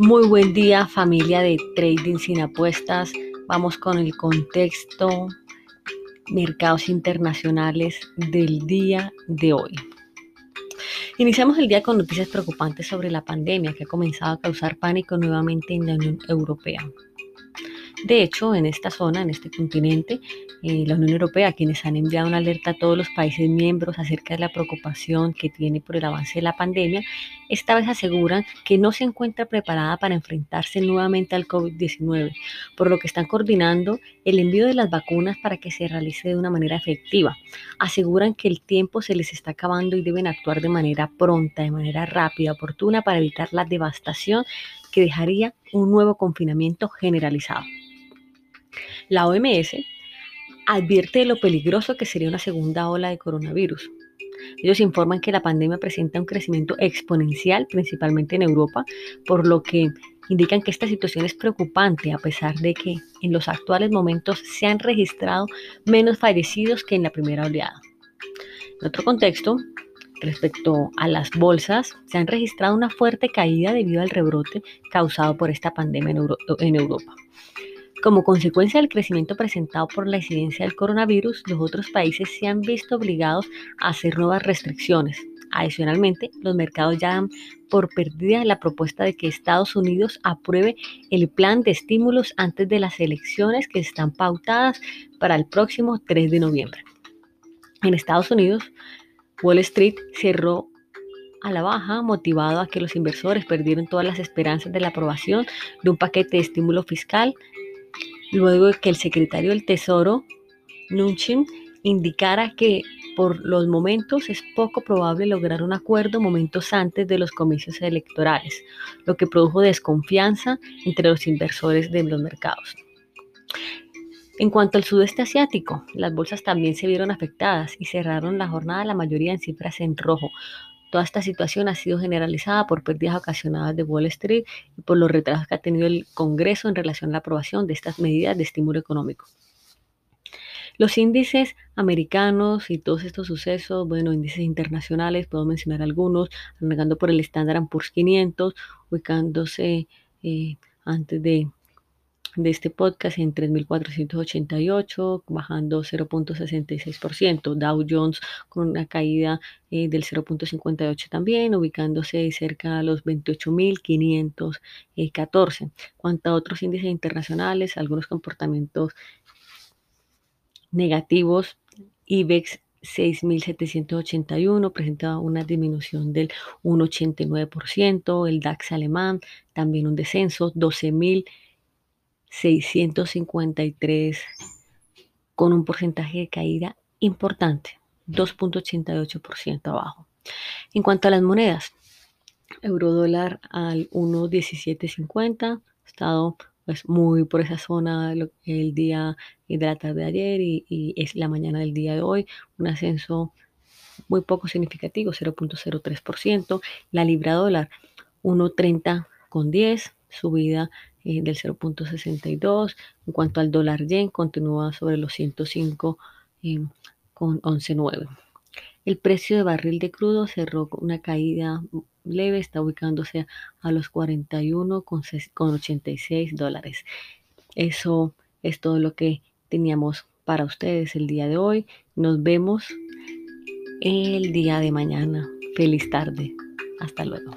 Muy buen día familia de Trading sin apuestas. Vamos con el contexto mercados internacionales del día de hoy. Iniciamos el día con noticias preocupantes sobre la pandemia que ha comenzado a causar pánico nuevamente en la Unión Europea. De hecho, en esta zona, en este continente, eh, la Unión Europea, quienes han enviado una alerta a todos los países miembros acerca de la preocupación que tiene por el avance de la pandemia, esta vez aseguran que no se encuentra preparada para enfrentarse nuevamente al COVID-19, por lo que están coordinando el envío de las vacunas para que se realice de una manera efectiva. Aseguran que el tiempo se les está acabando y deben actuar de manera pronta, de manera rápida, oportuna, para evitar la devastación que dejaría un nuevo confinamiento generalizado. La OMS advierte de lo peligroso que sería una segunda ola de coronavirus. Ellos informan que la pandemia presenta un crecimiento exponencial, principalmente en Europa, por lo que indican que esta situación es preocupante a pesar de que en los actuales momentos se han registrado menos fallecidos que en la primera oleada. En otro contexto, respecto a las bolsas, se han registrado una fuerte caída debido al rebrote causado por esta pandemia en, Europa. Como consecuencia del crecimiento presentado por la incidencia del coronavirus, los otros países se han visto obligados a hacer nuevas restricciones. Adicionalmente, los mercados ya dan por perdida la propuesta de que Estados Unidos apruebe el plan de estímulos antes de las elecciones que están pautadas para el próximo 3 de noviembre. En Estados Unidos, Wall Street cerró a la baja, motivado a que los inversores perdieron todas las esperanzas de la aprobación de un paquete de estímulo fiscal luego de que el secretario del Tesoro, Nunchin, indicara que por los momentos es poco probable lograr un acuerdo momentos antes de los comicios electorales, lo que produjo desconfianza entre los inversores de los mercados. En cuanto al sudeste asiático, las bolsas también se vieron afectadas y cerraron la jornada la mayoría en cifras en rojo, Toda esta situación ha sido generalizada por pérdidas ocasionadas de Wall Street y por los retrasos que ha tenido el Congreso en relación a la aprobación de estas medidas de estímulo económico. Los índices americanos y todos estos sucesos, bueno, índices internacionales, puedo mencionar algunos, arrancando por el Standard Poor's 500, ubicándose eh, antes de de este podcast en 3.488, bajando 0.66%. Dow Jones con una caída eh, del 0.58 también, ubicándose cerca a los 28.514. Cuanto a otros índices internacionales, algunos comportamientos negativos, IBEX 6.781 presenta una disminución del 1,89%, el DAX alemán también un descenso, 12.000 653 con un porcentaje de caída importante, 2.88% abajo. En cuanto a las monedas, euro dólar al 1.1750, estado pues, muy por esa zona el día de la tarde de ayer y, y es la mañana del día de hoy, un ascenso muy poco significativo, 0.03%, la libra dólar 1.30 con 10, subida eh, del 0.62. En cuanto al dólar yen, continúa sobre los 105 eh, con 11.9. El precio de barril de crudo cerró con una caída leve, está ubicándose a los 41 con 86 dólares. Eso es todo lo que teníamos para ustedes el día de hoy. Nos vemos el día de mañana. Feliz tarde. Hasta luego.